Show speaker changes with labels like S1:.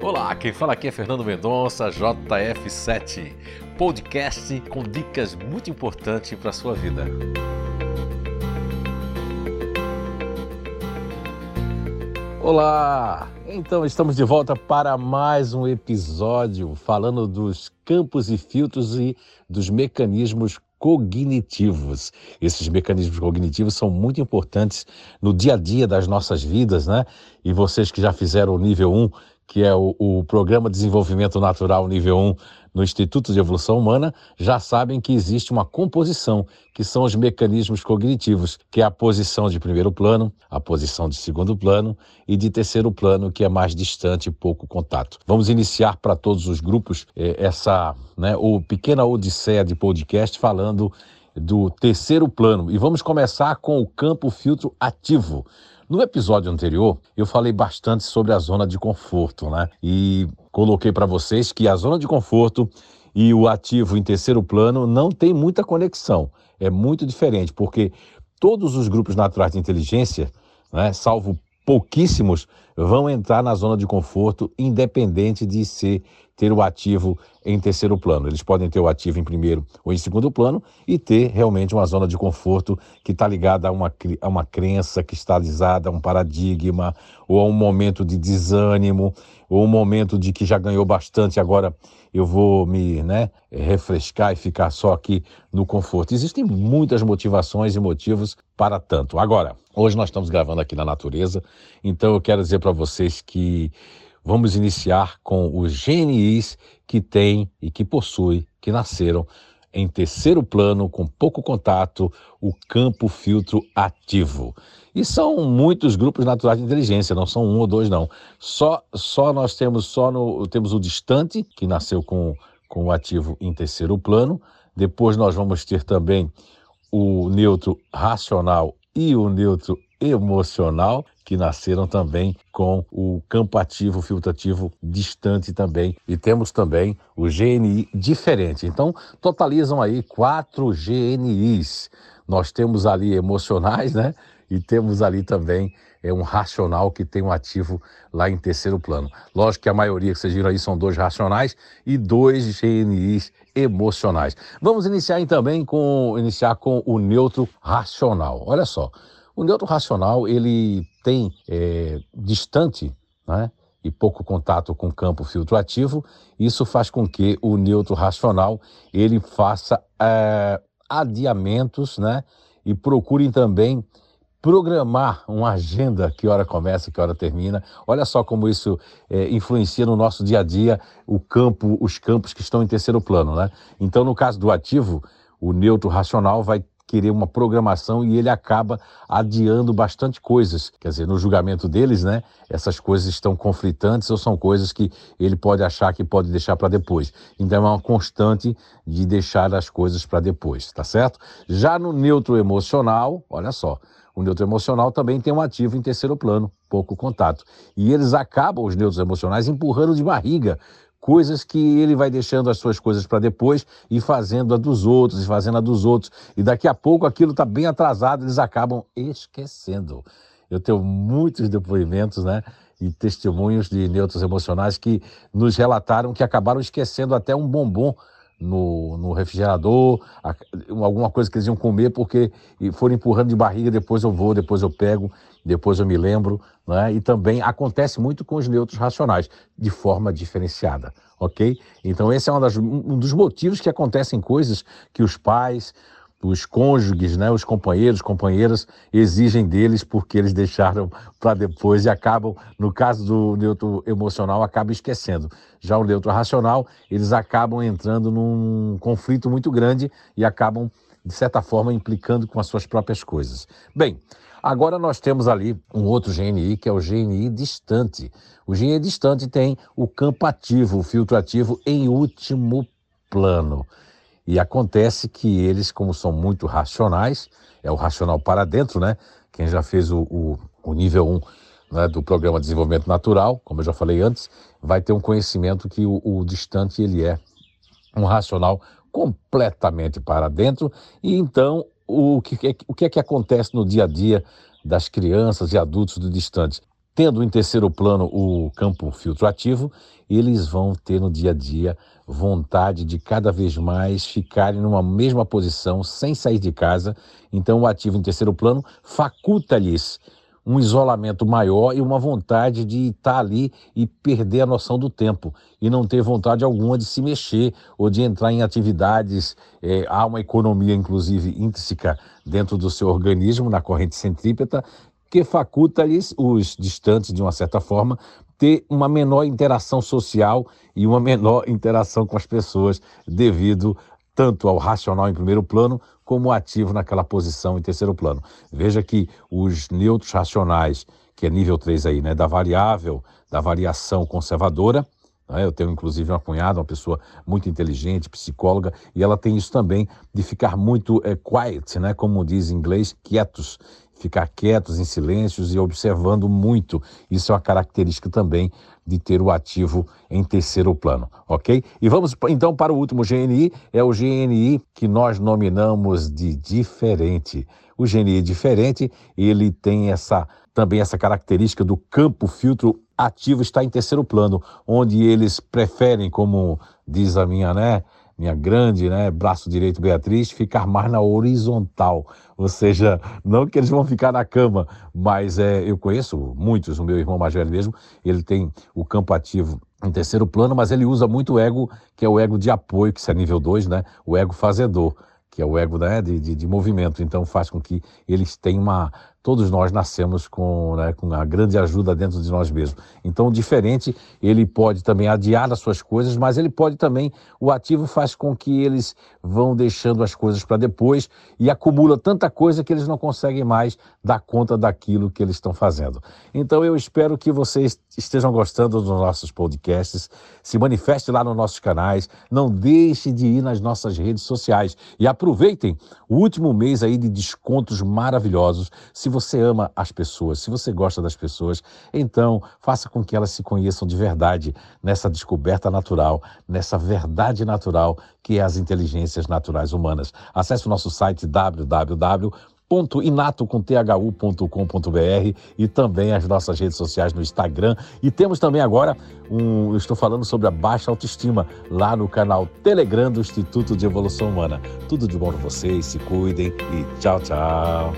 S1: Olá, quem fala aqui é Fernando Mendonça, JF7, podcast com dicas muito importantes para a sua vida. Olá! Então estamos de volta para mais um episódio falando dos campos e filtros e dos mecanismos cognitivos. Esses mecanismos cognitivos são muito importantes no dia a dia das nossas vidas, né? E vocês que já fizeram o nível 1, que é o, o Programa de Desenvolvimento Natural nível 1 no Instituto de Evolução Humana, já sabem que existe uma composição, que são os mecanismos cognitivos, que é a posição de primeiro plano, a posição de segundo plano e de terceiro plano, que é mais distante e pouco contato. Vamos iniciar para todos os grupos eh, essa né, o pequena odisseia de podcast falando do terceiro plano. E vamos começar com o campo filtro ativo. No episódio anterior, eu falei bastante sobre a zona de conforto, né? E coloquei para vocês que a zona de conforto e o ativo em terceiro plano não tem muita conexão. É muito diferente, porque todos os grupos naturais de inteligência, né, salvo pouquíssimos, vão entrar na zona de conforto, independente de ser ter o ativo em terceiro plano. Eles podem ter o ativo em primeiro ou em segundo plano e ter realmente uma zona de conforto que está ligada a uma, a uma crença cristalizada, a um paradigma, ou a um momento de desânimo, ou um momento de que já ganhou bastante, agora eu vou me né, refrescar e ficar só aqui no conforto. Existem muitas motivações e motivos para tanto. Agora, hoje nós estamos gravando aqui na natureza, então eu quero dizer para vocês que Vamos iniciar com os GNIs que têm e que possuem, que nasceram em terceiro plano, com pouco contato, o campo filtro ativo. E são muitos grupos naturais de inteligência, não são um ou dois, não. Só, só nós temos só no, temos o distante, que nasceu com, com o ativo em terceiro plano. Depois nós vamos ter também o neutro racional e o neutro emocional, que nasceram também com o campo ativo filtrativo distante também. E temos também o GNI diferente. Então, totalizam aí quatro GNIs. Nós temos ali emocionais, né? E temos ali também é um racional que tem um ativo lá em terceiro plano. Lógico que a maioria que vocês viram aí são dois racionais e dois GNIs emocionais. Vamos iniciar também com iniciar com o neutro racional. Olha só, o neutro racional, ele tem é, distante né, e pouco contato com o campo filtrativo, isso faz com que o neutro racional ele faça é, adiamentos né, e procurem também programar uma agenda, que hora começa, que hora termina. Olha só como isso é, influencia no nosso dia a dia o campo, os campos que estão em terceiro plano, né? Então, no caso do ativo, o neutro racional vai querer uma programação e ele acaba adiando bastante coisas. Quer dizer, no julgamento deles, né, essas coisas estão conflitantes ou são coisas que ele pode achar que pode deixar para depois. Então é uma constante de deixar as coisas para depois, tá certo? Já no neutro emocional, olha só, o neutro emocional também tem um ativo em terceiro plano, pouco contato. E eles acabam, os neutros emocionais, empurrando de barriga coisas que ele vai deixando as suas coisas para depois e fazendo a dos outros, e fazendo a dos outros. E daqui a pouco aquilo está bem atrasado, eles acabam esquecendo. Eu tenho muitos depoimentos, né? E testemunhos de neutros emocionais que nos relataram que acabaram esquecendo até um bombom no, no refrigerador, alguma coisa que eles iam comer, porque foram empurrando de barriga, depois eu vou, depois eu pego, depois eu me lembro, né? e também acontece muito com os neutros racionais, de forma diferenciada, ok? Então esse é das, um dos motivos que acontecem coisas que os pais, os cônjuges, né, os companheiros, companheiras exigem deles porque eles deixaram para depois e acabam, no caso do neutro emocional, acaba esquecendo. Já o neutro racional, eles acabam entrando num conflito muito grande e acabam, de certa forma, implicando com as suas próprias coisas. Bem, agora nós temos ali um outro GNI, que é o GNI distante. O GNI distante tem o campo ativo, o filtro ativo em último plano. E acontece que eles, como são muito racionais, é o racional para dentro, né? Quem já fez o, o, o nível 1 né, do Programa de Desenvolvimento Natural, como eu já falei antes, vai ter um conhecimento que o, o distante ele é um racional completamente para dentro. E então, o que, o que é que acontece no dia a dia das crianças e adultos do distante? Tendo em terceiro plano o campo filtro ativo, eles vão ter no dia a dia vontade de cada vez mais ficarem numa mesma posição, sem sair de casa. Então, o ativo em terceiro plano faculta-lhes um isolamento maior e uma vontade de estar ali e perder a noção do tempo e não ter vontade alguma de se mexer ou de entrar em atividades. É, há uma economia, inclusive, intrínseca dentro do seu organismo, na corrente centrípeta, que faculta-lhes, os distantes, de uma certa forma, ter uma menor interação social e uma menor interação com as pessoas, devido tanto ao racional em primeiro plano, como ativo naquela posição em terceiro plano. Veja que os neutros racionais, que é nível 3 aí, né, da variável, da variação conservadora, eu tenho inclusive uma cunhada, uma pessoa muito inteligente, psicóloga, e ela tem isso também de ficar muito é, quiet, né, como diz em inglês, quietos, ficar quietos em silêncios e observando muito. Isso é uma característica também de ter o ativo em terceiro plano, ok? E vamos então para o último GNI, é o GNI que nós nominamos de diferente. O GNI diferente, ele tem essa também essa característica do campo filtro ativo está em terceiro plano, onde eles preferem, como diz a minha, né, minha grande, né, braço direito Beatriz, ficar mais na horizontal. Ou seja, não que eles vão ficar na cama, mas é, eu conheço muitos, o meu irmão mais velho mesmo, ele tem o campo ativo em terceiro plano, mas ele usa muito o ego, que é o ego de apoio, que é nível 2, né, o ego fazedor que é o ego né, de, de, de, movimento. Então faz com que eles tenham uma, todos nós nascemos com, né, com a grande ajuda dentro de nós mesmos. Então, diferente, ele pode também adiar as suas coisas, mas ele pode também, o ativo faz com que eles vão deixando as coisas para depois e acumula tanta coisa que eles não conseguem mais dar conta daquilo que eles estão fazendo. Então, eu espero que vocês estejam gostando dos nossos podcasts, se manifeste lá nos nossos canais, não deixe de ir nas nossas redes sociais e aproveitem o último mês aí de descontos maravilhosos. Se você ama as pessoas, se você gosta das pessoas, então faça com que elas se conheçam de verdade nessa descoberta natural, nessa verdade natural que é as inteligências naturais humanas. Acesse o nosso site www inato.com.br e também as nossas redes sociais no Instagram. E temos também agora um, estou falando sobre a baixa autoestima lá no canal Telegram do Instituto de Evolução Humana. Tudo de bom para vocês, se cuidem e tchau, tchau.